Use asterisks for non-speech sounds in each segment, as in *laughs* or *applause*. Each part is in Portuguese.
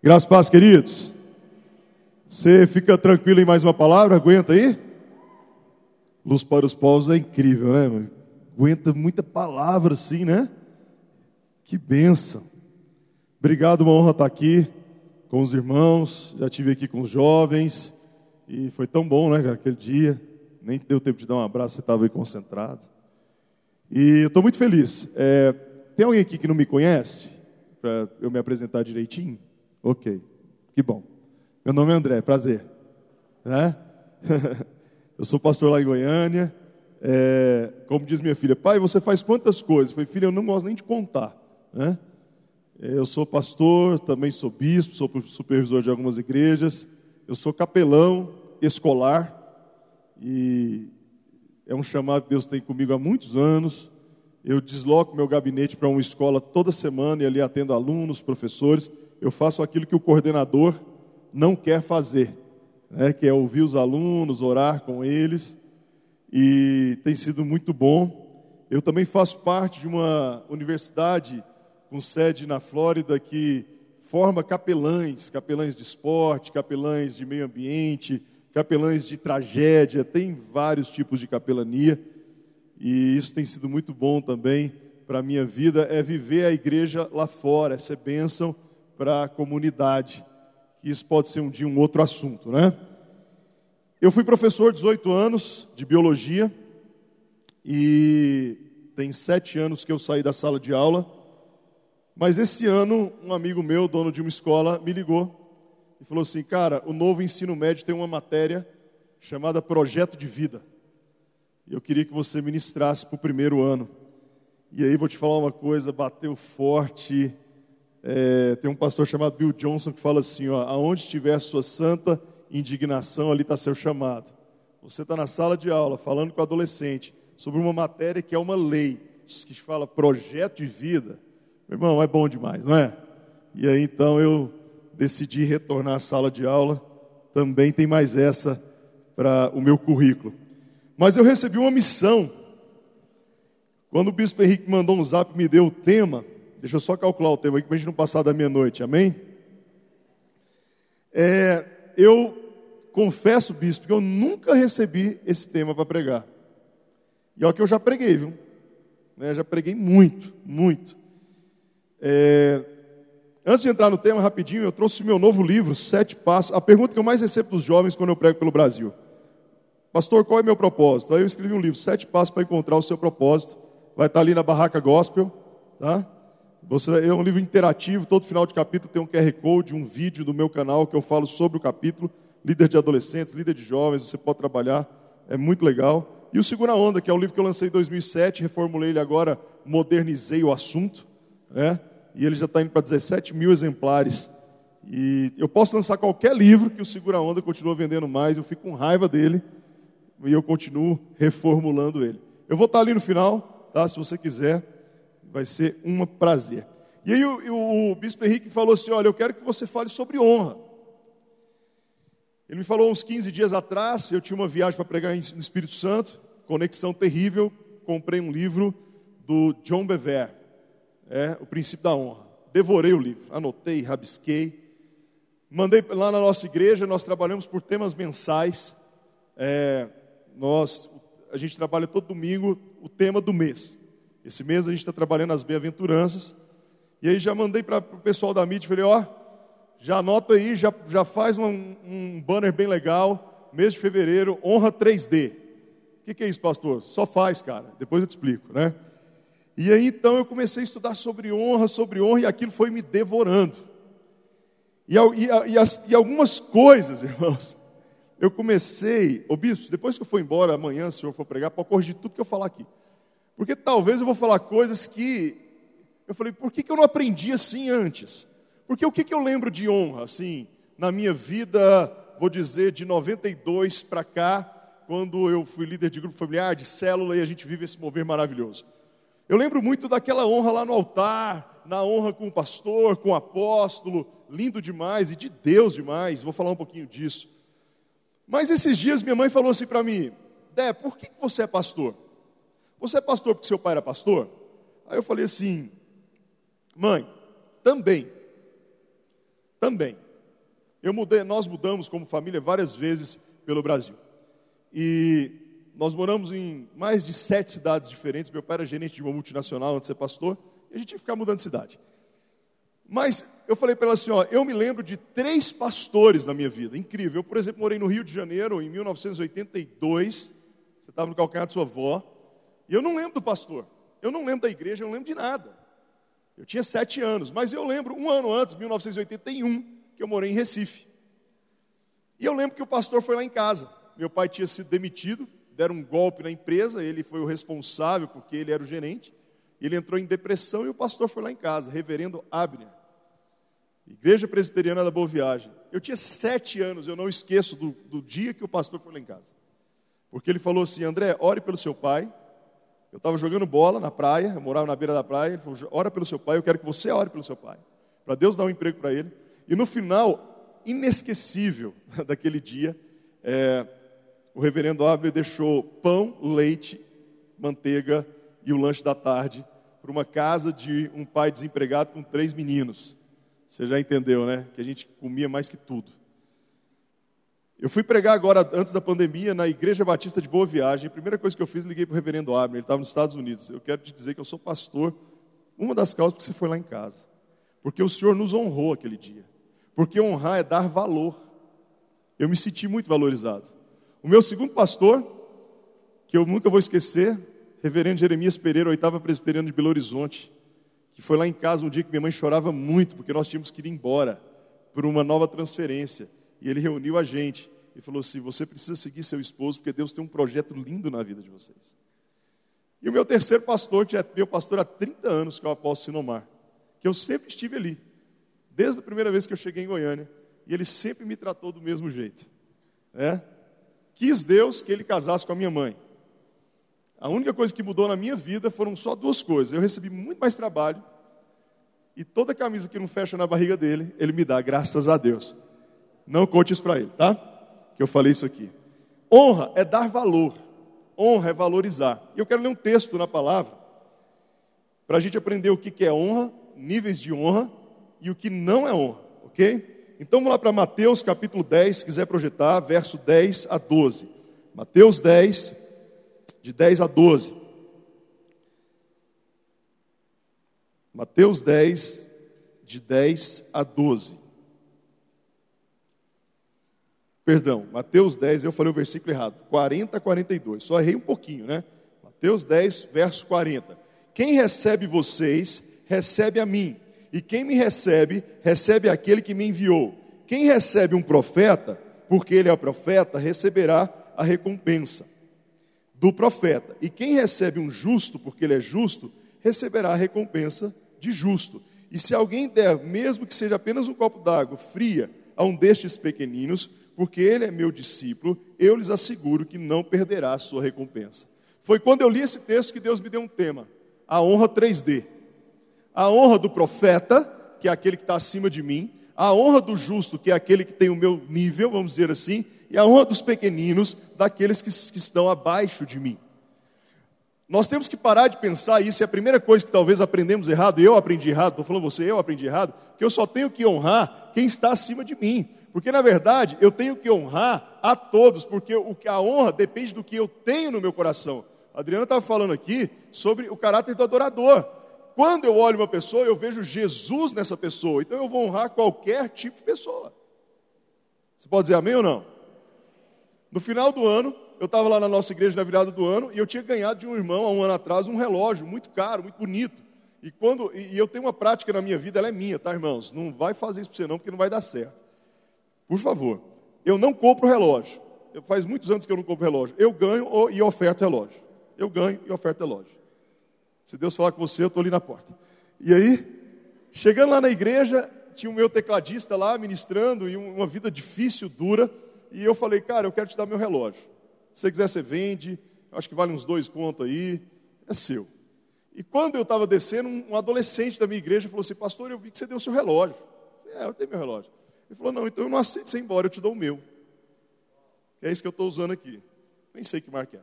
Graças a paz, queridos. Você fica tranquilo em mais uma palavra? Aguenta aí? Luz para os povos é incrível, né? Aguenta muita palavra assim, né? Que benção. Obrigado, uma honra estar aqui com os irmãos. Já tive aqui com os jovens e foi tão bom, né, cara, aquele dia. Nem deu tempo de dar um abraço, você estava aí concentrado. E eu estou muito feliz. É, tem alguém aqui que não me conhece? Para eu me apresentar direitinho? Ok, que bom. Meu nome é André, prazer. Né? *laughs* eu sou pastor lá em Goiânia. É, como diz minha filha, pai, você faz quantas coisas? Eu falei, filha, eu não gosto nem de contar. Né? Eu sou pastor, também sou bispo, sou supervisor de algumas igrejas. Eu sou capelão escolar e é um chamado que Deus tem comigo há muitos anos. Eu desloco meu gabinete para uma escola toda semana e ali atendo alunos, professores eu faço aquilo que o coordenador não quer fazer, né, que é ouvir os alunos, orar com eles, e tem sido muito bom. Eu também faço parte de uma universidade com sede na Flórida que forma capelães, capelães de esporte, capelães de meio ambiente, capelães de tragédia, tem vários tipos de capelania, e isso tem sido muito bom também para a minha vida, é viver a igreja lá fora, essa bênção para a comunidade. Isso pode ser um dia um outro assunto, né? Eu fui professor 18 anos de biologia e tem sete anos que eu saí da sala de aula. Mas esse ano, um amigo meu, dono de uma escola, me ligou e falou assim: Cara, o novo ensino médio tem uma matéria chamada Projeto de Vida. E eu queria que você ministrasse para o primeiro ano. E aí vou te falar uma coisa: bateu forte é, tem um pastor chamado Bill Johnson que fala assim: ó, aonde estiver sua santa indignação, ali está seu chamado. Você está na sala de aula falando com o adolescente sobre uma matéria que é uma lei, que fala projeto de vida. Meu irmão, é bom demais, não é? E aí então eu decidi retornar à sala de aula. Também tem mais essa para o meu currículo. Mas eu recebi uma missão. Quando o bispo Henrique mandou um zap me deu o tema, Deixa eu só calcular o tempo aqui para a gente não passar da meia-noite, amém? É, eu confesso, bispo, que eu nunca recebi esse tema para pregar. E olha que eu já preguei, viu? Né, já preguei muito, muito. É, antes de entrar no tema rapidinho, eu trouxe o meu novo livro, Sete Passos. A pergunta que eu mais recebo dos jovens quando eu prego pelo Brasil. Pastor, qual é meu propósito? Aí eu escrevi um livro, Sete Passos para encontrar o seu propósito. Vai estar ali na Barraca Gospel, tá? Você, é um livro interativo, todo final de capítulo tem um QR Code, um vídeo do meu canal que eu falo sobre o capítulo. Líder de adolescentes, líder de jovens, você pode trabalhar, é muito legal. E o Segura Onda, que é um livro que eu lancei em 2007, reformulei ele agora, modernizei o assunto, né? e ele já está indo para 17 mil exemplares. E eu posso lançar qualquer livro que o Segura Onda continua vendendo mais, eu fico com raiva dele e eu continuo reformulando ele. Eu vou estar tá ali no final, tá? se você quiser vai ser um prazer. E aí o, o, o bispo Henrique falou assim: Olha, eu quero que você fale sobre honra. Ele me falou uns 15 dias atrás, eu tinha uma viagem para pregar no Espírito Santo, conexão terrível, comprei um livro do John Bever, é, O Princípio da Honra. Devorei o livro, anotei, rabisquei. Mandei lá na nossa igreja, nós trabalhamos por temas mensais. É, nós, a gente trabalha todo domingo o tema do mês. Esse mês a gente está trabalhando as bem-aventuranças. E aí já mandei para o pessoal da mídia, falei, ó, já anota aí, já, já faz um, um banner bem legal, mês de fevereiro, honra 3D. O que, que é isso, pastor? Só faz, cara. Depois eu te explico, né? E aí então eu comecei a estudar sobre honra, sobre honra, e aquilo foi me devorando. E, e, e, as, e algumas coisas, *laughs* irmãos, eu comecei, ô bispo, depois que eu for embora, amanhã, se o senhor for pregar, pode corrigir tudo que eu falar aqui. Porque talvez eu vou falar coisas que eu falei, por que, que eu não aprendi assim antes? Porque o que, que eu lembro de honra, assim, na minha vida, vou dizer, de 92 para cá, quando eu fui líder de grupo familiar, de célula, e a gente vive esse mover maravilhoso. Eu lembro muito daquela honra lá no altar, na honra com o pastor, com o apóstolo, lindo demais e de Deus demais, vou falar um pouquinho disso. Mas esses dias minha mãe falou assim para mim: Dé, por que, que você é pastor? Você é pastor porque seu pai era pastor? Aí eu falei assim, mãe, também. também. Eu mudei, nós mudamos como família várias vezes pelo Brasil. E nós moramos em mais de sete cidades diferentes. Meu pai era gerente de uma multinacional antes de ser pastor, e a gente que ficar mudando de cidade. Mas eu falei para ela assim: ó, eu me lembro de três pastores na minha vida, incrível. Eu, por exemplo, morei no Rio de Janeiro em 1982. Você estava no calcanhar de sua avó. E eu não lembro do pastor. Eu não lembro da igreja, eu não lembro de nada. Eu tinha sete anos, mas eu lembro um ano antes, 1981, que eu morei em Recife. E eu lembro que o pastor foi lá em casa. Meu pai tinha sido demitido, deram um golpe na empresa, ele foi o responsável porque ele era o gerente. Ele entrou em depressão e o pastor foi lá em casa, reverendo Abner. Igreja Presbiteriana da Boa Viagem. Eu tinha sete anos, eu não esqueço do, do dia que o pastor foi lá em casa. Porque ele falou assim: André, ore pelo seu pai. Eu estava jogando bola na praia, eu morava na beira da praia. Ele falou: ora pelo seu pai, eu quero que você ore pelo seu pai. Para Deus dar um emprego para ele. E no final, inesquecível *laughs* daquele dia, é, o reverendo Abner deixou pão, leite, manteiga e o lanche da tarde para uma casa de um pai desempregado com três meninos. Você já entendeu, né? Que a gente comia mais que tudo. Eu fui pregar agora, antes da pandemia, na Igreja Batista de Boa Viagem. A primeira coisa que eu fiz, liguei para o reverendo Abner, ele estava nos Estados Unidos. Eu quero te dizer que eu sou pastor, uma das causas porque você foi lá em casa. Porque o Senhor nos honrou aquele dia. Porque honrar é dar valor. Eu me senti muito valorizado. O meu segundo pastor, que eu nunca vou esquecer, reverendo Jeremias Pereira, oitava presbiteriano de Belo Horizonte que foi lá em casa um dia que minha mãe chorava muito, porque nós tínhamos que ir embora por uma nova transferência. E ele reuniu a gente e falou assim: Você precisa seguir seu esposo, porque Deus tem um projeto lindo na vida de vocês. E o meu terceiro pastor, que é meu pastor há 30 anos, que é o apóstolo Sinomar, que eu sempre estive ali, desde a primeira vez que eu cheguei em Goiânia, e ele sempre me tratou do mesmo jeito. É? Quis Deus que ele casasse com a minha mãe. A única coisa que mudou na minha vida foram só duas coisas. Eu recebi muito mais trabalho e toda camisa que não fecha na barriga dele, ele me dá, graças a Deus. Não conte isso para ele, tá? Que eu falei isso aqui. Honra é dar valor. Honra é valorizar. E eu quero ler um texto na palavra para a gente aprender o que é honra, níveis de honra e o que não é honra, ok? Então vamos lá para Mateus capítulo 10, se quiser projetar, verso 10 a 12. Mateus 10, de 10 a 12. Mateus 10, de 10 a 12. Perdão, Mateus 10, eu falei o versículo errado, 40 a 42, só errei um pouquinho, né? Mateus 10, verso 40. Quem recebe vocês, recebe a mim, e quem me recebe, recebe aquele que me enviou. Quem recebe um profeta, porque ele é profeta, receberá a recompensa do profeta. E quem recebe um justo, porque ele é justo, receberá a recompensa de justo. E se alguém der, mesmo que seja apenas um copo d'água fria, a um destes pequeninos, porque ele é meu discípulo, eu lhes asseguro que não perderá a sua recompensa. Foi quando eu li esse texto que Deus me deu um tema: a honra 3D. A honra do profeta, que é aquele que está acima de mim, a honra do justo, que é aquele que tem o meu nível, vamos dizer assim, e a honra dos pequeninos, daqueles que, que estão abaixo de mim. Nós temos que parar de pensar isso, é a primeira coisa que talvez aprendemos errado, eu aprendi errado, estou falando você, eu aprendi errado, que eu só tenho que honrar quem está acima de mim. Porque na verdade eu tenho que honrar a todos, porque o, a honra depende do que eu tenho no meu coração. Adriana estava falando aqui sobre o caráter do adorador. Quando eu olho uma pessoa, eu vejo Jesus nessa pessoa, então eu vou honrar qualquer tipo de pessoa. Você pode dizer amém ou não? No final do ano, eu estava lá na nossa igreja na virada do ano e eu tinha ganhado de um irmão há um ano atrás um relógio muito caro, muito bonito. E quando e eu tenho uma prática na minha vida, ela é minha, tá, irmãos? Não vai fazer isso para você não, porque não vai dar certo. Por favor, eu não compro relógio. Eu, faz muitos anos que eu não compro relógio. Eu ganho e oferto relógio. Eu ganho e oferto relógio. Se Deus falar com você, eu estou ali na porta. E aí, chegando lá na igreja, tinha o meu tecladista lá ministrando e uma vida difícil, dura. E eu falei, cara, eu quero te dar meu relógio. Se você quiser, você vende. Acho que vale uns dois contos aí. É seu. E quando eu estava descendo, um adolescente da minha igreja falou assim: Pastor, eu vi que você deu seu relógio. é, eu dei meu relógio. Ele falou: Não, então eu não aceito você ir embora, eu te dou o meu. É isso que eu estou usando aqui. Nem sei que marca é.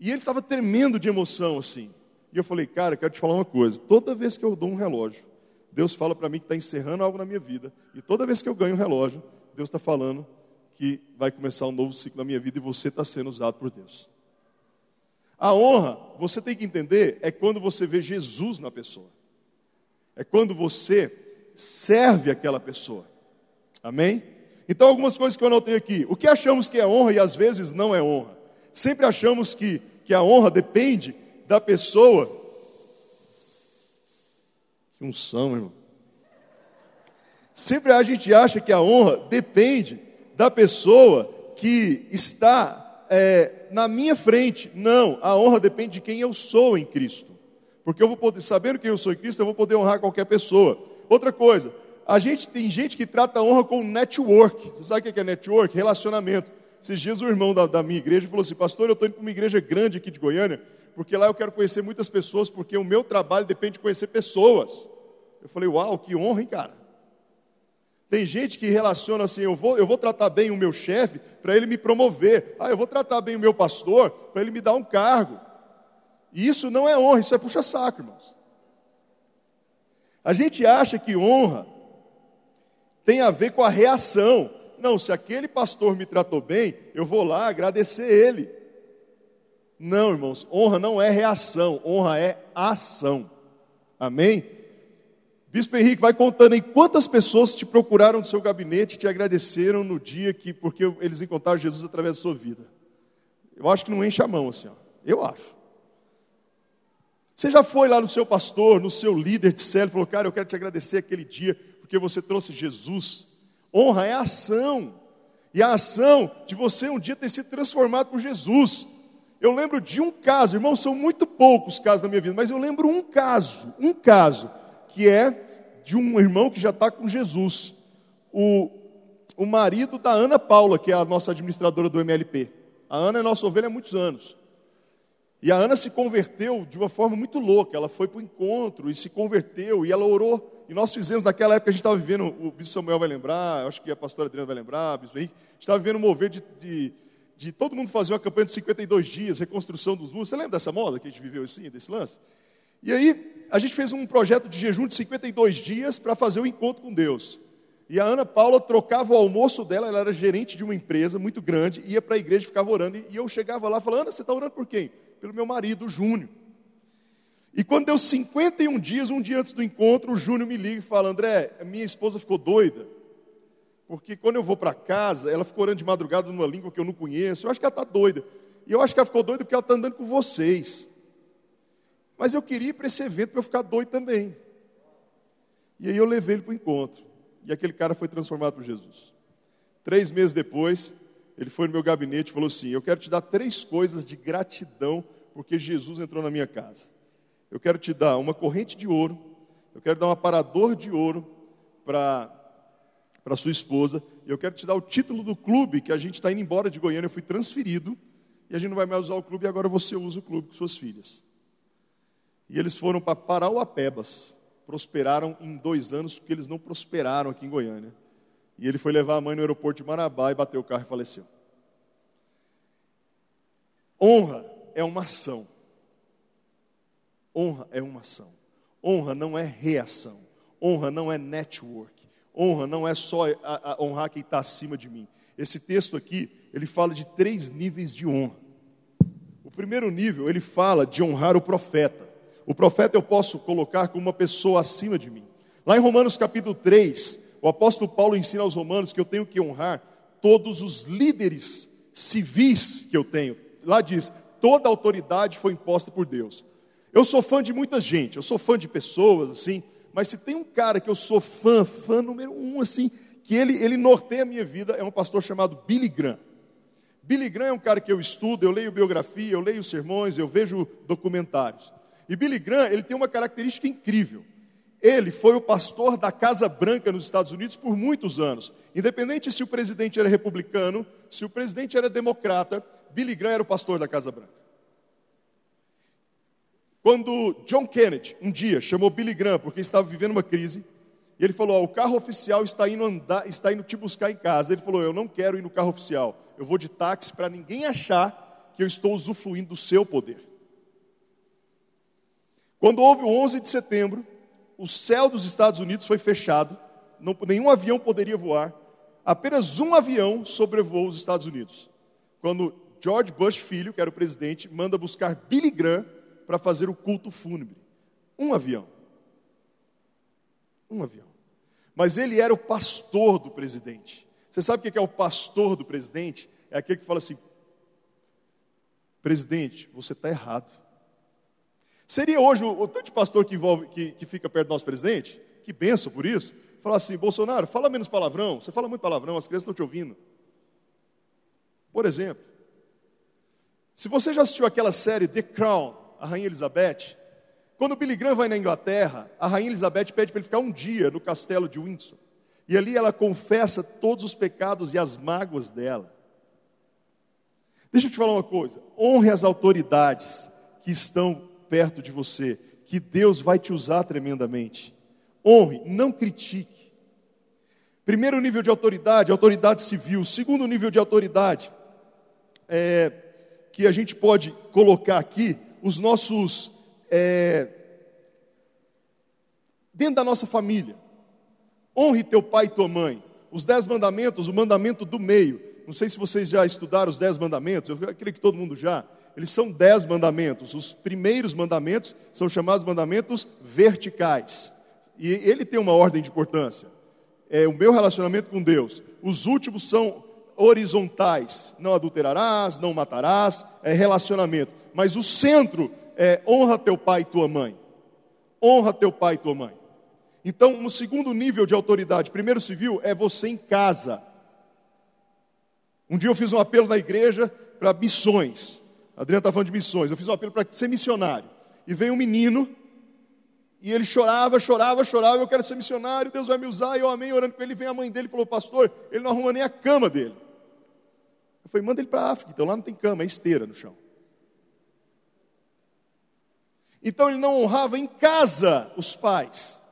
E ele estava tremendo de emoção assim. E eu falei: Cara, eu quero te falar uma coisa. Toda vez que eu dou um relógio, Deus fala para mim que está encerrando algo na minha vida. E toda vez que eu ganho um relógio, Deus está falando que vai começar um novo ciclo na minha vida e você está sendo usado por Deus. A honra, você tem que entender, é quando você vê Jesus na pessoa. É quando você serve aquela pessoa. Amém? Então, algumas coisas que eu anotei aqui. O que achamos que é honra e às vezes não é honra? Sempre achamos que, que a honra depende da pessoa. Que unção, irmão. Sempre a gente acha que a honra depende da pessoa que está é, na minha frente. Não, a honra depende de quem eu sou em Cristo. Porque eu vou poder, sabendo quem eu sou em Cristo, eu vou poder honrar qualquer pessoa. Outra coisa, a gente tem gente que trata a honra com network. Você sabe o que é network? Relacionamento. Esses dias o irmão da, da minha igreja falou assim, pastor, eu estou indo para uma igreja grande aqui de Goiânia, porque lá eu quero conhecer muitas pessoas, porque o meu trabalho depende de conhecer pessoas. Eu falei, uau, que honra, hein, cara? Tem gente que relaciona assim: eu vou, eu vou tratar bem o meu chefe para ele me promover. Ah, eu vou tratar bem o meu pastor para ele me dar um cargo. E isso não é honra, isso é puxa-saco, irmãos. A gente acha que honra tem a ver com a reação. Não, se aquele pastor me tratou bem, eu vou lá agradecer ele. Não, irmãos, honra não é reação, honra é ação. Amém? Bispo Henrique vai contando aí quantas pessoas te procuraram do seu gabinete e te agradeceram no dia que, porque eles encontraram Jesus através da sua vida. Eu acho que não enche a mão assim, ó. eu acho. Você já foi lá no seu pastor, no seu líder de célula, falou, cara, eu quero te agradecer aquele dia, porque você trouxe Jesus. Honra é ação. E a ação de você um dia ter sido transformado por Jesus. Eu lembro de um caso, irmão, são muito poucos casos na minha vida, mas eu lembro um caso, um caso, que é de um irmão que já está com Jesus, o, o marido da Ana Paula, que é a nossa administradora do MLP. A Ana é nossa ovelha há muitos anos. E a Ana se converteu de uma forma muito louca. Ela foi para o encontro e se converteu, e ela orou. E nós fizemos, naquela época, a gente estava vivendo, o bispo Samuel vai lembrar, acho que a pastora Adriana vai lembrar, o bispo a gente estava vivendo um mover de, de, de, todo mundo fazer uma campanha de 52 dias, reconstrução dos muros. Você lembra dessa moda que a gente viveu assim, desse lance? E aí, a gente fez um projeto de jejum de 52 dias para fazer o um encontro com Deus. E a Ana Paula trocava o almoço dela, ela era gerente de uma empresa muito grande, ia para a igreja, ficava orando, e eu chegava lá e falava, Ana, você está orando por quem? Pelo meu marido, o Júnior. E quando deu 51 dias, um dia antes do encontro, o Júnior me liga e fala, André, minha esposa ficou doida, porque quando eu vou para casa, ela ficou orando de madrugada numa língua que eu não conheço, eu acho que ela está doida. E eu acho que ela ficou doida porque ela está andando com vocês. Mas eu queria ir para esse evento para eu ficar doido também. E aí eu levei ele para o encontro. E aquele cara foi transformado por Jesus. Três meses depois, ele foi no meu gabinete e falou assim: Eu quero te dar três coisas de gratidão, porque Jesus entrou na minha casa. Eu quero te dar uma corrente de ouro, eu quero dar um aparador de ouro para para sua esposa, e eu quero te dar o título do clube que a gente está indo embora de Goiânia, eu fui transferido, e a gente não vai mais usar o clube, e agora você usa o clube com suas filhas. E eles foram para Parauapebas. Prosperaram em dois anos, porque eles não prosperaram aqui em Goiânia. E ele foi levar a mãe no aeroporto de Marabá e bateu o carro e faleceu. Honra é uma ação. Honra é uma ação. Honra não é reação. Honra não é network. Honra não é só a, a honrar quem está acima de mim. Esse texto aqui, ele fala de três níveis de honra. O primeiro nível, ele fala de honrar o profeta. O profeta eu posso colocar como uma pessoa acima de mim. Lá em Romanos capítulo 3, o apóstolo Paulo ensina aos romanos que eu tenho que honrar todos os líderes civis que eu tenho. Lá diz: toda autoridade foi imposta por Deus. Eu sou fã de muita gente, eu sou fã de pessoas, assim, mas se tem um cara que eu sou fã, fã número um, assim, que ele, ele norteia a minha vida, é um pastor chamado Billy Graham. Billy Graham é um cara que eu estudo, eu leio biografia, eu leio sermões, eu vejo documentários. E Billy Graham, ele tem uma característica incrível. Ele foi o pastor da Casa Branca nos Estados Unidos por muitos anos. Independente se o presidente era republicano, se o presidente era democrata, Billy Graham era o pastor da Casa Branca. Quando John Kennedy, um dia, chamou Billy Graham porque estava vivendo uma crise, e ele falou: oh, o carro oficial está indo, andar, está indo te buscar em casa. Ele falou: eu não quero ir no carro oficial, eu vou de táxi para ninguém achar que eu estou usufruindo do seu poder. Quando houve o 11 de setembro, o céu dos Estados Unidos foi fechado, não, nenhum avião poderia voar, apenas um avião sobrevoou os Estados Unidos. Quando George Bush filho, que era o presidente, manda buscar Billy Graham para fazer o culto fúnebre. Um avião. Um avião. Mas ele era o pastor do presidente. Você sabe o que é o pastor do presidente? É aquele que fala assim: presidente, você está errado. Seria hoje o, o tanto de pastor que, envolve, que, que fica perto do nosso presidente, que benção por isso, falar assim: Bolsonaro, fala menos palavrão, você fala muito palavrão, as crianças estão te ouvindo. Por exemplo, se você já assistiu aquela série The Crown, a Rainha Elizabeth, quando Billy Graham vai na Inglaterra, a Rainha Elizabeth pede para ele ficar um dia no castelo de Windsor. E ali ela confessa todos os pecados e as mágoas dela. Deixa eu te falar uma coisa: honre as autoridades que estão perto de você, que Deus vai te usar tremendamente. Honre, não critique. Primeiro nível de autoridade, autoridade civil. Segundo nível de autoridade, é, que a gente pode colocar aqui, os nossos. É, dentro da nossa família. Honre teu pai e tua mãe. Os dez mandamentos, o mandamento do meio. Não sei se vocês já estudaram os dez mandamentos, eu creio que todo mundo já. Eles são dez mandamentos. Os primeiros mandamentos são chamados mandamentos verticais. E ele tem uma ordem de importância. É o meu relacionamento com Deus. Os últimos são horizontais. Não adulterarás, não matarás, é relacionamento. Mas o centro é honra teu pai e tua mãe. Honra teu pai e tua mãe. Então, no segundo nível de autoridade, primeiro civil, é você em casa. Um dia eu fiz um apelo na igreja para missões. A Adriana está falando de missões. Eu fiz um apelo para ser missionário. E veio um menino, e ele chorava, chorava, chorava. Eu quero ser missionário, Deus vai me usar. E eu amei orando com ele. Vem a mãe dele e falou: Pastor, ele não arruma nem a cama dele. Eu falei: Manda ele para a África. Então lá não tem cama, é esteira no chão. Então ele não honrava em casa os pais.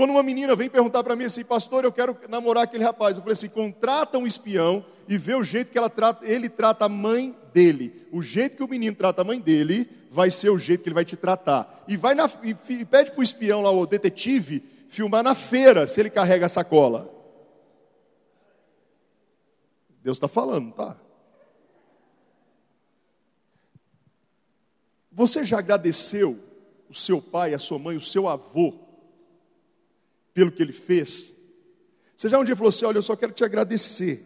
Quando uma menina vem perguntar para mim assim, pastor, eu quero namorar aquele rapaz, eu falei assim: contrata um espião e vê o jeito que ela trata, ele trata a mãe dele. O jeito que o menino trata a mãe dele vai ser o jeito que ele vai te tratar. E vai na, e, e pede para o espião lá, o detetive, filmar na feira se ele carrega a sacola. Deus está falando, tá? Você já agradeceu o seu pai, a sua mãe, o seu avô? Pelo que ele fez. Você já um dia falou assim: Olha, eu só quero te agradecer.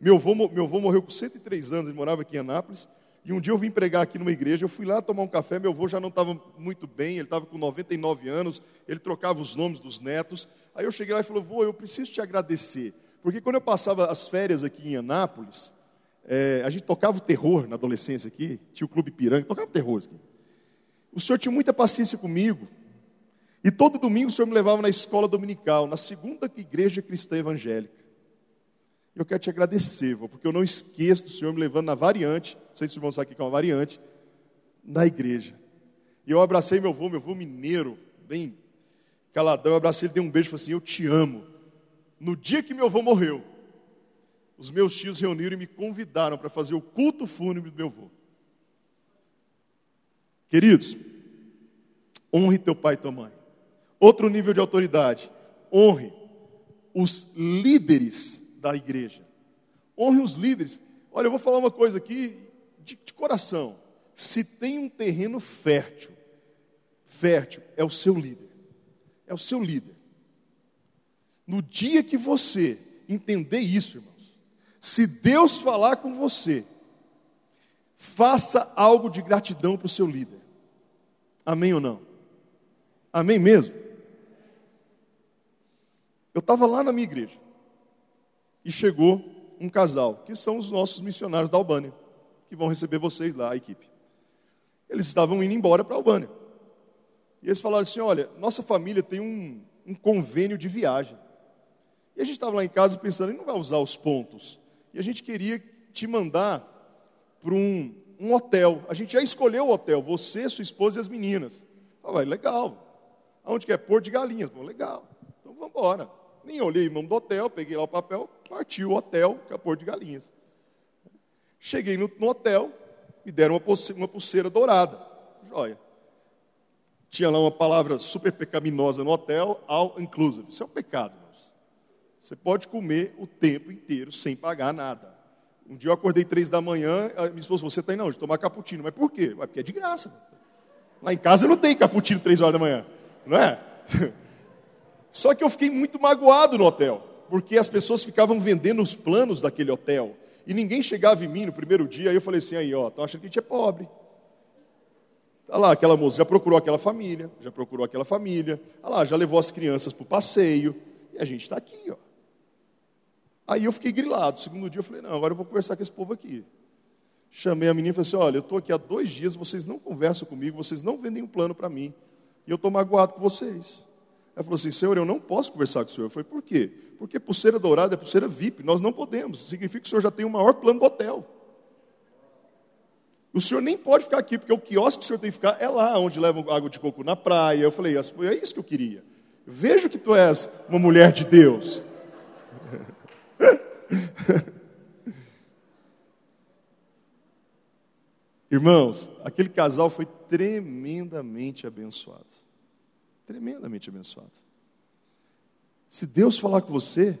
Meu avô, meu avô morreu com 103 anos, ele morava aqui em Anápolis. E um dia eu vim pregar aqui numa igreja, eu fui lá tomar um café, meu avô já não estava muito bem, ele estava com 99 anos, ele trocava os nomes dos netos. Aí eu cheguei lá e falei, vô, eu preciso te agradecer. Porque quando eu passava as férias aqui em Anápolis, é, a gente tocava o terror na adolescência aqui, tinha o Clube Piranga, tocava terror aqui. O senhor tinha muita paciência comigo, e todo domingo o Senhor me levava na escola dominical, na segunda igreja cristã evangélica. Eu quero te agradecer, porque eu não esqueço do Senhor me levando na variante, não sei se vocês vão saber que é uma variante, na igreja. E eu abracei meu avô, meu avô mineiro, bem caladão, eu abracei ele, dei um beijo e falei assim: Eu te amo. No dia que meu avô morreu, os meus tios reuniram e me convidaram para fazer o culto fúnebre do meu avô. Queridos, honre teu pai e tua mãe. Outro nível de autoridade: honre os líderes da igreja. Honre os líderes. Olha, eu vou falar uma coisa aqui de, de coração. Se tem um terreno fértil, fértil é o seu líder. É o seu líder. No dia que você entender isso, irmãos, se Deus falar com você, faça algo de gratidão para o seu líder. Amém ou não? Amém mesmo? Eu estava lá na minha igreja e chegou um casal, que são os nossos missionários da Albânia, que vão receber vocês lá, a equipe. Eles estavam indo embora para a Albânia. E eles falaram assim: Olha, nossa família tem um, um convênio de viagem. E a gente estava lá em casa pensando, ele não vai usar os pontos. E a gente queria te mandar para um, um hotel. A gente já escolheu o hotel, você, sua esposa e as meninas. Ah, vai, legal. Aonde que é? Porto de Galinhas. Bom, legal. Vamos embora. Nem olhei o nome do hotel, peguei lá o papel, parti o hotel, Capor de Galinhas. Cheguei no, no hotel, me deram uma pulseira, uma pulseira dourada. Joia. Tinha lá uma palavra super pecaminosa no hotel, all inclusive. Isso é um pecado, irmãos. Você pode comer o tempo inteiro sem pagar nada. Um dia eu acordei três da manhã, a minha esposa falou, você está indo de tomar cappuccino. Mas por quê? Porque é de graça. Lá em casa não tem cappuccino três horas da manhã, não é? Só que eu fiquei muito magoado no hotel, porque as pessoas ficavam vendendo os planos daquele hotel. E ninguém chegava em mim no primeiro dia, aí eu falei assim, aí ó, estão achando que a gente é pobre. Tá lá, aquela moça já procurou aquela família, já procurou aquela família, tá lá, já levou as crianças para o passeio, e a gente está aqui, ó. Aí eu fiquei grilado. Segundo dia eu falei, não, agora eu vou conversar com esse povo aqui. Chamei a menina e falei assim: olha, eu estou aqui há dois dias, vocês não conversam comigo, vocês não vendem um plano para mim. E eu estou magoado com vocês. Ela falou assim: Senhor, eu não posso conversar com o senhor. Eu falei: Por quê? Porque pulseira dourada é pulseira VIP, nós não podemos. Significa que o senhor já tem o maior plano do hotel. O senhor nem pode ficar aqui, porque o quiosque que o senhor tem que ficar é lá, onde levam água de coco na praia. Eu falei: É isso que eu queria. Vejo que tu és uma mulher de Deus. *laughs* Irmãos, aquele casal foi tremendamente abençoado. Tremendamente abençoado. Se Deus falar com você,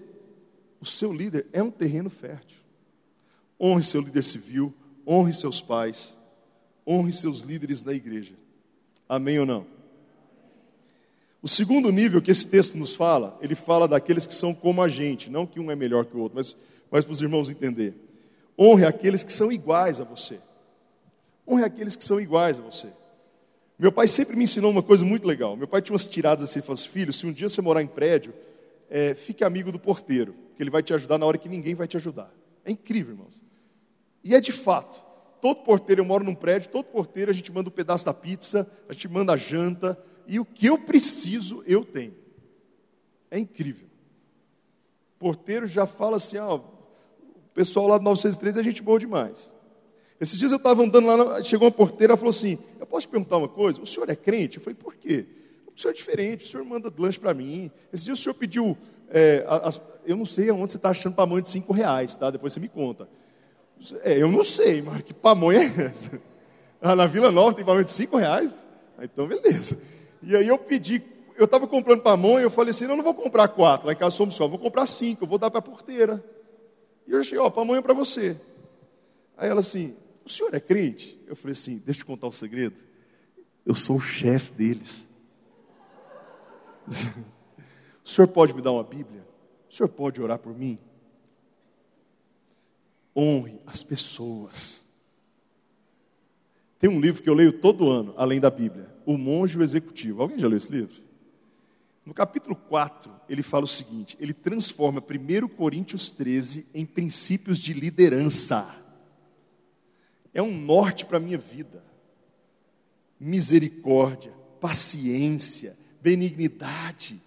o seu líder é um terreno fértil. Honre seu líder civil, honre seus pais, honre seus líderes da igreja. Amém ou não? O segundo nível que esse texto nos fala, ele fala daqueles que são como a gente, não que um é melhor que o outro, mas, mas para os irmãos entender. Honre aqueles que são iguais a você. Honre aqueles que são iguais a você. Meu pai sempre me ensinou uma coisa muito legal. Meu pai tinha umas tiradas assim, falou assim, filho, se um dia você morar em prédio, é, fique amigo do porteiro, que ele vai te ajudar na hora que ninguém vai te ajudar. É incrível, irmãos. E é de fato. Todo porteiro, eu moro num prédio, todo porteiro a gente manda um pedaço da pizza, a gente manda a janta, e o que eu preciso, eu tenho. É incrível. O porteiro já fala assim, ó, o pessoal lá do 903 é gente boa demais. Esses dias eu estava andando lá, chegou uma porteira e falou assim: Eu posso te perguntar uma coisa? O senhor é crente? Eu falei: Por quê? O senhor é diferente, o senhor manda lanche para mim. Esse dia o senhor pediu. É, as, eu não sei aonde você está achando pamonha de cinco reais, tá? Depois você me conta. É, eu não sei, mas que pamonha é essa? Ah, na Vila Nova tem pamonha de cinco reais? Ah, então, beleza. E aí eu pedi, eu estava comprando pamonha, eu falei assim: não, não vou comprar quatro, lá em casa somos só, vou comprar cinco, eu vou dar para a porteira. E eu achei, ó, pamonha para você. Aí ela assim, o senhor é crente? Eu falei assim: Deixa eu te contar um segredo. Eu sou o chefe deles. *laughs* O senhor pode me dar uma Bíblia? O senhor pode orar por mim? Honre as pessoas. Tem um livro que eu leio todo ano, além da Bíblia: O Monge e o Executivo. Alguém já leu esse livro? No capítulo 4, ele fala o seguinte: ele transforma 1 Coríntios 13 em princípios de liderança é um norte para a minha vida. Misericórdia, paciência, benignidade.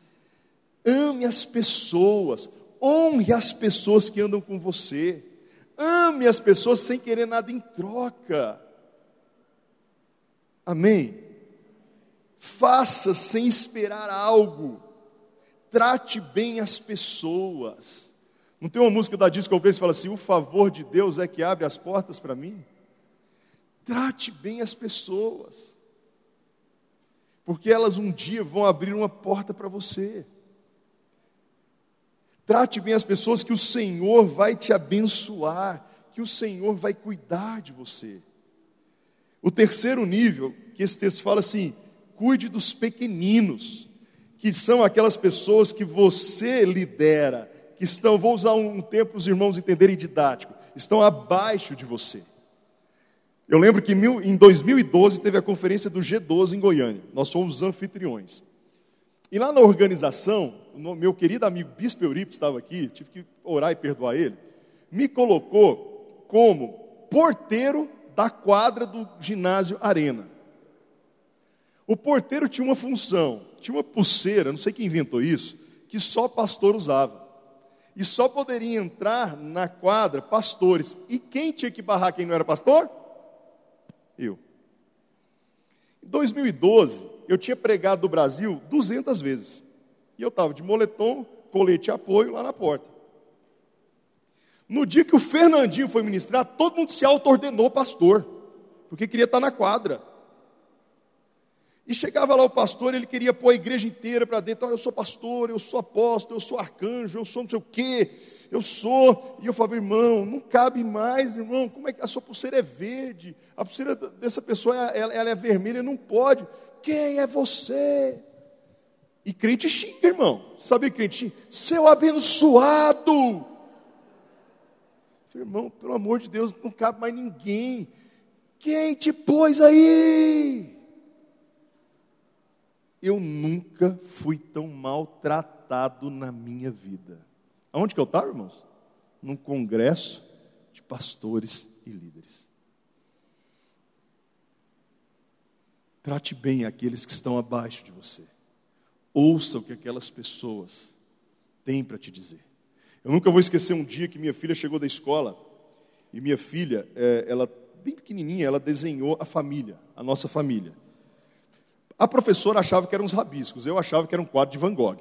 Ame as pessoas, honre as pessoas que andam com você. Ame as pessoas sem querer nada em troca. Amém? Faça sem esperar algo. Trate bem as pessoas. Não tem uma música da Disco Praise que fala assim: o favor de Deus é que abre as portas para mim? Trate bem as pessoas, porque elas um dia vão abrir uma porta para você. Trate bem as pessoas que o Senhor vai te abençoar, que o Senhor vai cuidar de você. O terceiro nível, que esse texto fala assim: cuide dos pequeninos, que são aquelas pessoas que você lidera, que estão, vou usar um tempo para os irmãos entenderem didático, estão abaixo de você. Eu lembro que em 2012 teve a conferência do G12 em Goiânia. Nós fomos os anfitriões. E lá na organização, meu querido amigo Bispo Euripo estava aqui, tive que orar e perdoar ele, me colocou como porteiro da quadra do ginásio Arena. O porteiro tinha uma função, tinha uma pulseira, não sei quem inventou isso, que só pastor usava. E só poderia entrar na quadra pastores. E quem tinha que barrar quem não era pastor? Eu. Em 2012, eu tinha pregado no Brasil 200 vezes. E eu estava de moletom, colete de apoio lá na porta. No dia que o Fernandinho foi ministrar, todo mundo se auto-ordenou pastor, porque queria estar na quadra. E chegava lá o pastor, ele queria pôr a igreja inteira para dentro. eu sou pastor, eu sou apóstolo, eu sou arcanjo, eu sou não sei o quê, eu sou. E eu falava, irmão, não cabe mais, irmão. Como é que a sua pulseira é verde? A pulseira dessa pessoa ela, ela é vermelha, não pode. Quem é você? E crente xinga, irmão. Você sabia que crente? Seu abençoado. Irmão, pelo amor de Deus, não cabe mais ninguém. Quem te pôs aí? Eu nunca fui tão maltratado na minha vida. Aonde que eu estava, irmãos? Num congresso de pastores e líderes. Trate bem aqueles que estão abaixo de você. Ouça o que aquelas pessoas têm para te dizer. Eu nunca vou esquecer um dia que minha filha chegou da escola e minha filha, é, ela bem pequenininha, ela desenhou a família, a nossa família. A professora achava que eram uns rabiscos, eu achava que era um quadro de Van Gogh.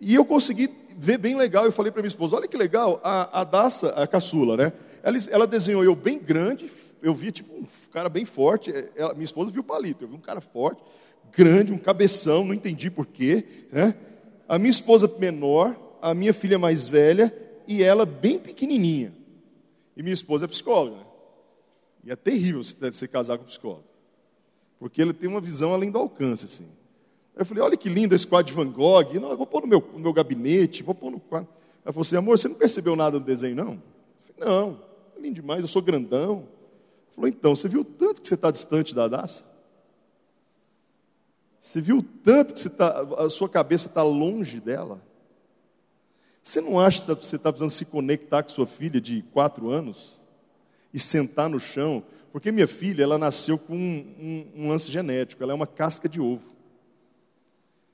E eu consegui ver bem legal, eu falei para minha esposa, olha que legal, a, a Daça, a caçula, né? Ela, ela, desenhou eu bem grande, eu vi tipo um cara bem forte, ela, minha esposa viu o palito, eu vi um cara forte, grande, um cabeção, não entendi porquê, né? A minha esposa menor, a minha filha mais velha e ela bem pequenininha. E minha esposa é psicóloga. Né? E é terrível se casar com psicólogo. Porque ele tem uma visão além do alcance. Assim. Aí eu falei, olha que lindo esse quadro de Van Gogh. Não, eu vou pôr no meu, no meu gabinete, vou pôr no quadro. Ela falou assim, amor, você não percebeu nada no desenho, não? Eu falei, não, é lindo demais, eu sou grandão. Ela falou, então, você viu tanto que você está distante da Daça? Você viu tanto que tá, a sua cabeça está longe dela? Você não acha que você está precisando se conectar com sua filha de quatro anos e sentar no chão? Porque minha filha, ela nasceu com um, um, um lance genético, ela é uma casca de ovo.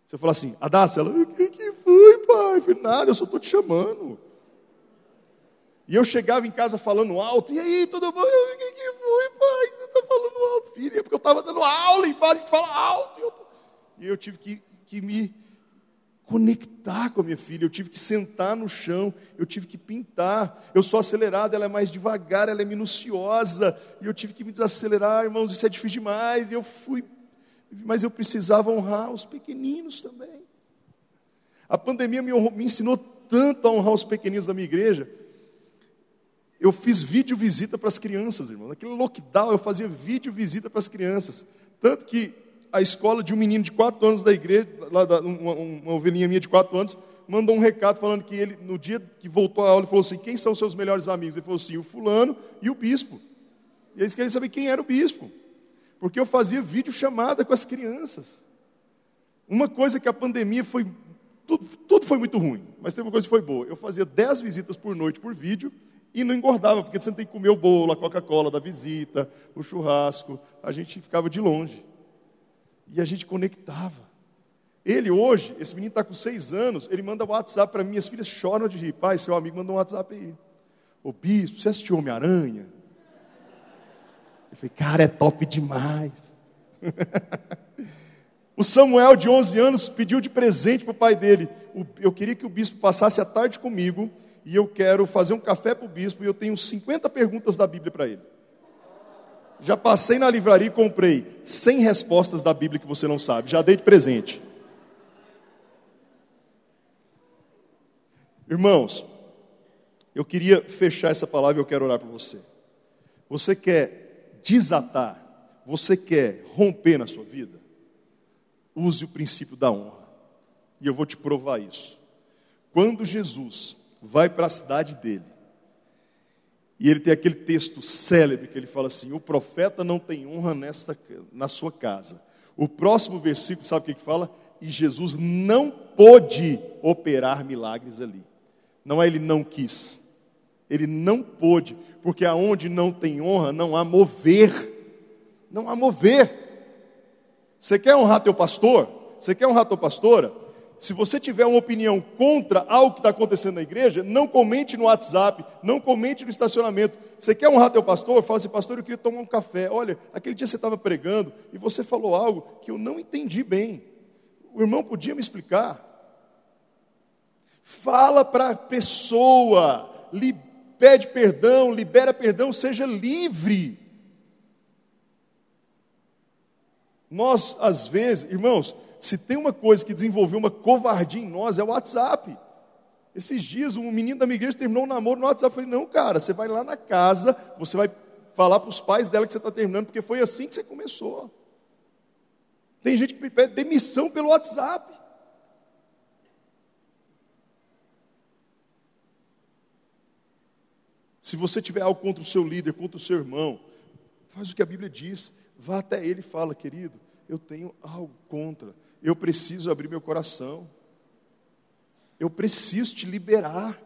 Você fala assim, Adassa, ela, o que, que foi, pai? Eu falei, nada, eu só estou te chamando. E eu chegava em casa falando alto, e aí, tudo bom? o que, que foi, pai? Você está falando alto, filha? Porque eu estava dando aula e a gente fala alto. E eu, e eu tive que, que me conectar com a minha filha, eu tive que sentar no chão, eu tive que pintar. Eu sou acelerado, ela é mais devagar, ela é minuciosa, e eu tive que me desacelerar, irmãos, isso é difícil demais. E eu fui, mas eu precisava honrar os pequeninos também. A pandemia me, me ensinou tanto a honrar os pequeninos da minha igreja. Eu fiz vídeo visita para as crianças, irmão. Naquele lockdown eu fazia vídeo visita para as crianças. Tanto que a escola de um menino de quatro anos da igreja, lá da, uma, uma ovelhinha minha de quatro anos, mandou um recado falando que ele, no dia que voltou à aula, ele falou assim: quem são seus melhores amigos? Ele falou assim: o fulano e o bispo. E eles queriam saber quem era o bispo, porque eu fazia vídeo chamada com as crianças. Uma coisa que a pandemia foi. Tudo, tudo foi muito ruim, mas teve uma coisa que foi boa. Eu fazia dez visitas por noite por vídeo e não engordava, porque você tem que comer o bolo, a Coca-Cola da visita, o churrasco. A gente ficava de longe. E a gente conectava. Ele hoje, esse menino está com seis anos, ele manda WhatsApp para mim, minhas filhas choram de rir. Pai, seu amigo mandou um WhatsApp aí. Ô bispo, você assistiu Homem-Aranha? Eu falei, cara, é top demais. *laughs* o Samuel, de 11 anos, pediu de presente para o pai dele. Eu queria que o bispo passasse a tarde comigo e eu quero fazer um café para o bispo e eu tenho 50 perguntas da Bíblia para ele. Já passei na livraria e comprei 100 respostas da Bíblia que você não sabe. Já dei de presente. Irmãos, eu queria fechar essa palavra e eu quero orar por você. Você quer desatar, você quer romper na sua vida? Use o princípio da honra. E eu vou te provar isso. Quando Jesus vai para a cidade dele, e ele tem aquele texto célebre que ele fala assim: o profeta não tem honra nesta, na sua casa. O próximo versículo, sabe o que, que fala? E Jesus não pôde operar milagres ali. Não é ele não quis, ele não pôde, porque aonde não tem honra não há mover. Não há mover. Você quer honrar teu pastor? Você quer honrar tua pastora? Se você tiver uma opinião contra algo que está acontecendo na igreja, não comente no WhatsApp, não comente no estacionamento. Você quer honrar teu pastor? Fala assim, pastor, eu queria tomar um café. Olha, aquele dia você estava pregando e você falou algo que eu não entendi bem. O irmão podia me explicar? Fala para a pessoa, li, pede perdão, libera perdão, seja livre. Nós, às vezes, irmãos, se tem uma coisa que desenvolveu uma covardia em nós, é o WhatsApp. Esses dias, um menino da minha igreja terminou um namoro no WhatsApp. Eu falei, não, cara, você vai lá na casa, você vai falar para os pais dela que você está terminando, porque foi assim que você começou. Tem gente que pede demissão pelo WhatsApp. Se você tiver algo contra o seu líder, contra o seu irmão, faz o que a Bíblia diz. Vá até ele e fala, querido, eu tenho algo contra. Eu preciso abrir meu coração. Eu preciso te liberar.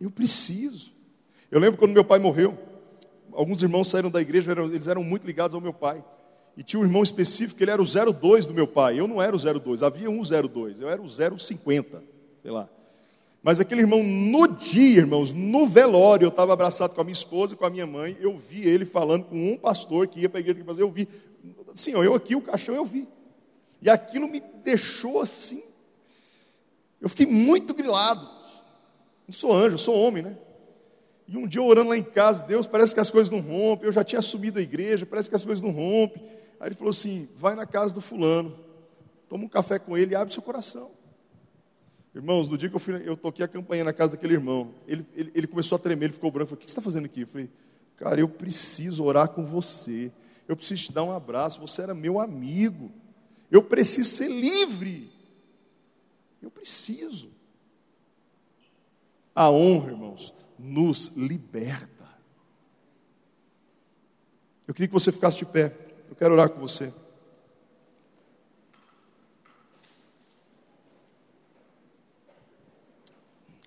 Eu preciso. Eu lembro quando meu pai morreu, alguns irmãos saíram da igreja, eles eram muito ligados ao meu pai. E tinha um irmão específico, ele era o 02 do meu pai. Eu não era o 02, havia um 02, eu era o 050, sei lá. Mas aquele irmão, no dia, irmãos, no velório, eu estava abraçado com a minha esposa e com a minha mãe, eu vi ele falando com um pastor que ia para a igreja fazer, eu vi, ó, eu aqui, o caixão, eu vi. E aquilo me deixou assim, eu fiquei muito grilado. Não sou anjo, sou homem, né? E um dia orando lá em casa, Deus, parece que as coisas não rompem, eu já tinha assumido a igreja, parece que as coisas não rompem. Aí ele falou assim: vai na casa do fulano, toma um café com ele e abre seu coração. Irmãos, no dia que eu, fui, eu toquei a campanha na casa daquele irmão, ele, ele, ele começou a tremer, ele ficou branco. Falei, o que você está fazendo aqui? Eu falei, cara, eu preciso orar com você. Eu preciso te dar um abraço. Você era meu amigo. Eu preciso ser livre. Eu preciso. A honra, irmãos, nos liberta. Eu queria que você ficasse de pé. Eu quero orar com você.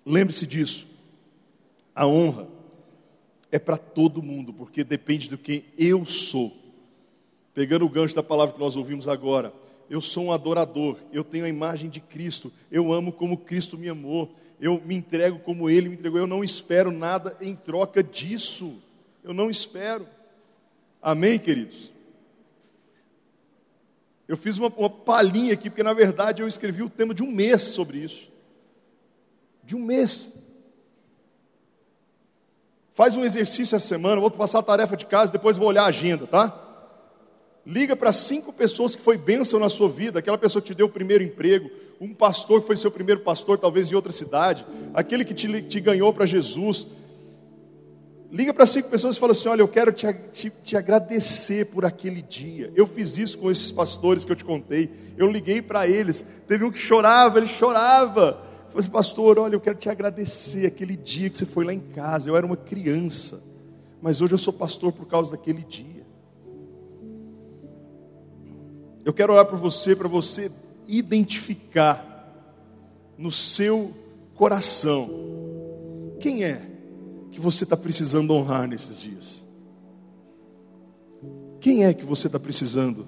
Lembre-se disso. A honra é para todo mundo, porque depende do quem eu sou. Pegando o gancho da palavra que nós ouvimos agora, eu sou um adorador, eu tenho a imagem de Cristo, eu amo como Cristo me amou, eu me entrego como Ele me entregou, eu não espero nada em troca disso, eu não espero. Amém, queridos? Eu fiz uma, uma palhinha aqui, porque na verdade eu escrevi o tema de um mês sobre isso de um mês. Faz um exercício essa semana, vou passar a tarefa de casa, depois vou olhar a agenda, tá? Liga para cinco pessoas que foi bênção na sua vida, aquela pessoa que te deu o primeiro emprego, um pastor que foi seu primeiro pastor, talvez em outra cidade, aquele que te, te ganhou para Jesus. Liga para cinco pessoas e fala assim: Olha, eu quero te, te, te, agradecer por aquele dia. Eu fiz isso com esses pastores que eu te contei. Eu liguei para eles. Teve um que chorava, ele chorava. Falei assim, pastor, olha, eu quero te agradecer aquele dia que você foi lá em casa. Eu era uma criança, mas hoje eu sou pastor por causa daquele dia. Eu quero orar por você, para você identificar no seu coração quem é que você está precisando honrar nesses dias. Quem é que você está precisando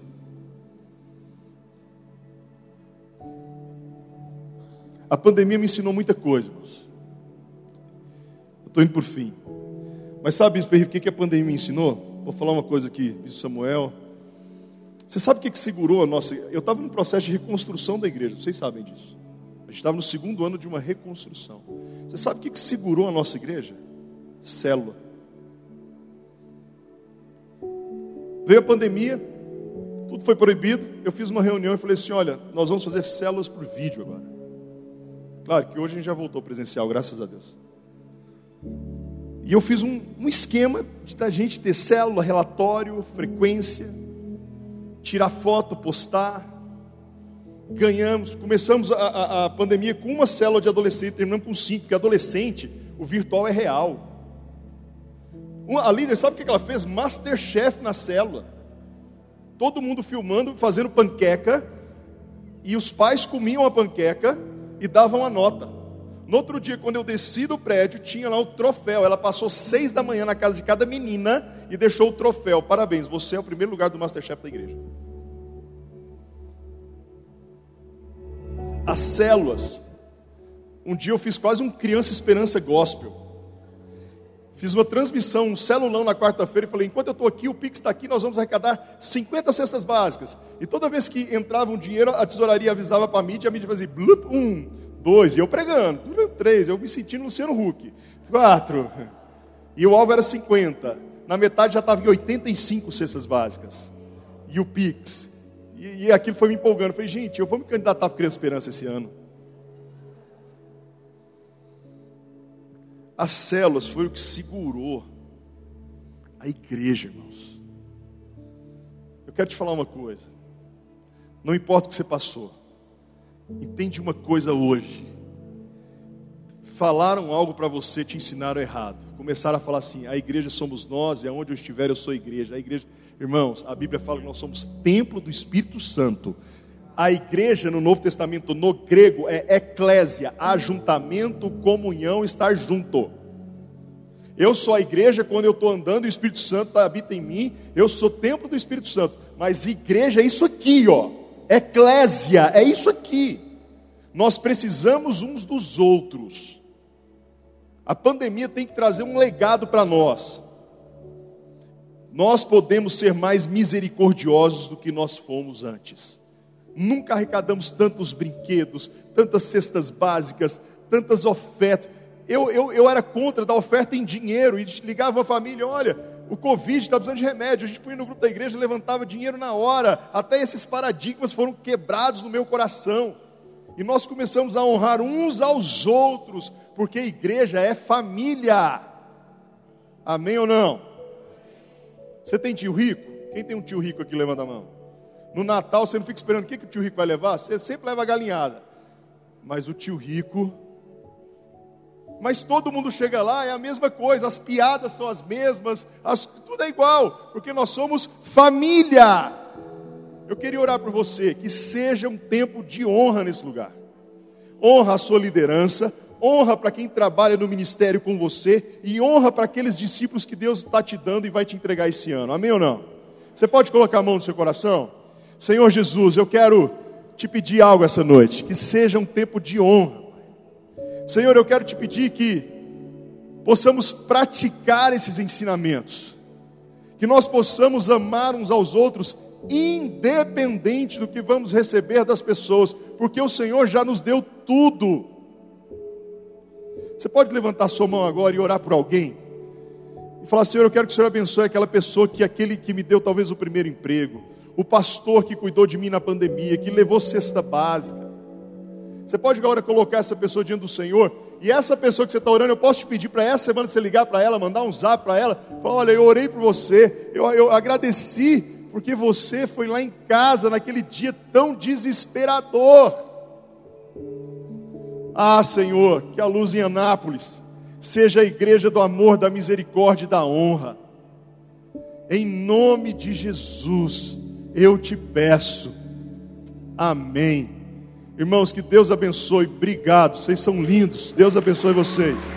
A pandemia me ensinou muita coisa, irmãos. Eu estou indo por fim. Mas sabe, Bispo Henrique, o que a pandemia me ensinou? Vou falar uma coisa aqui, Bispo Samuel. Você sabe o que, que segurou a nossa. Eu estava no processo de reconstrução da igreja, vocês sabem disso. A gente estava no segundo ano de uma reconstrução. Você sabe o que, que segurou a nossa igreja? Célula. Veio a pandemia, tudo foi proibido. Eu fiz uma reunião e falei assim: olha, nós vamos fazer células por vídeo agora. Claro que hoje a gente já voltou presencial, graças a Deus. E eu fiz um, um esquema de da gente ter célula, relatório, frequência, tirar foto, postar. Ganhamos, começamos a, a, a pandemia com uma célula de adolescente, terminamos com cinco, porque adolescente, o virtual é real. A líder, sabe o que ela fez? Masterchef na célula. Todo mundo filmando, fazendo panqueca, e os pais comiam a panqueca, e davam a nota. No outro dia, quando eu desci do prédio, tinha lá o troféu. Ela passou seis da manhã na casa de cada menina e deixou o troféu. Parabéns, você é o primeiro lugar do Masterchef da igreja. As células. Um dia eu fiz quase um Criança Esperança Gospel. Fiz uma transmissão, um celulão na quarta-feira e falei: enquanto eu estou aqui, o Pix está aqui, nós vamos arrecadar 50 cestas básicas. E toda vez que entrava um dinheiro, a tesouraria avisava para a mídia, a mídia fazia blup, um, dois, e eu pregando, três, eu me sentindo Luciano Huck, quatro, e o alvo era 50. Na metade já estava em 85 cestas básicas. e o Pix. E, e aquilo foi me empolgando. Eu falei, gente, eu vou me candidatar para Criança Esperança esse ano. As células foi o que segurou a igreja, irmãos. Eu quero te falar uma coisa. Não importa o que você passou. Entende uma coisa hoje. Falaram algo para você, te ensinaram errado. Começaram a falar assim: a igreja somos nós, e aonde eu estiver eu sou igreja. A igreja, irmãos, a Bíblia fala que nós somos templo do Espírito Santo. A igreja no Novo Testamento, no grego, é eclésia, ajuntamento, comunhão, estar junto. Eu sou a igreja quando eu estou andando o Espírito Santo habita em mim. Eu sou templo do Espírito Santo. Mas igreja é isso aqui, ó. Eclésia é isso aqui. Nós precisamos uns dos outros. A pandemia tem que trazer um legado para nós. Nós podemos ser mais misericordiosos do que nós fomos antes. Nunca arrecadamos tantos brinquedos, tantas cestas básicas, tantas ofertas. Eu, eu, eu era contra dar oferta em dinheiro e ligava a família: olha, o Covid está precisando de remédio. A gente punha no grupo da igreja, levantava dinheiro na hora. Até esses paradigmas foram quebrados no meu coração. E nós começamos a honrar uns aos outros, porque a igreja é família. Amém ou não? Você tem tio rico? Quem tem um tio rico aqui, levanta a mão. No Natal você não fica esperando o que, que o tio rico vai levar, você sempre leva a galinhada. Mas o tio rico. Mas todo mundo chega lá, é a mesma coisa, as piadas são as mesmas, as, tudo é igual, porque nós somos família. Eu queria orar por você, que seja um tempo de honra nesse lugar. Honra a sua liderança, honra para quem trabalha no ministério com você e honra para aqueles discípulos que Deus está te dando e vai te entregar esse ano. Amém ou não? Você pode colocar a mão no seu coração? Senhor Jesus, eu quero te pedir algo essa noite, que seja um tempo de honra. Senhor, eu quero te pedir que possamos praticar esses ensinamentos, que nós possamos amar uns aos outros, independente do que vamos receber das pessoas, porque o Senhor já nos deu tudo. Você pode levantar sua mão agora e orar por alguém? E falar, Senhor, eu quero que o Senhor abençoe aquela pessoa que aquele que me deu talvez o primeiro emprego, o pastor que cuidou de mim na pandemia, que levou cesta básica. Você pode agora colocar essa pessoa diante do Senhor, e essa pessoa que você está orando, eu posso te pedir para essa semana você ligar para ela, mandar um zap para ela, falar: olha, eu orei por você, eu, eu agradeci, porque você foi lá em casa naquele dia tão desesperador. Ah, Senhor, que a luz em Anápolis seja a igreja do amor, da misericórdia e da honra. Em nome de Jesus eu te peço. Amém. Irmãos, que Deus abençoe. Obrigado. Vocês são lindos. Deus abençoe vocês.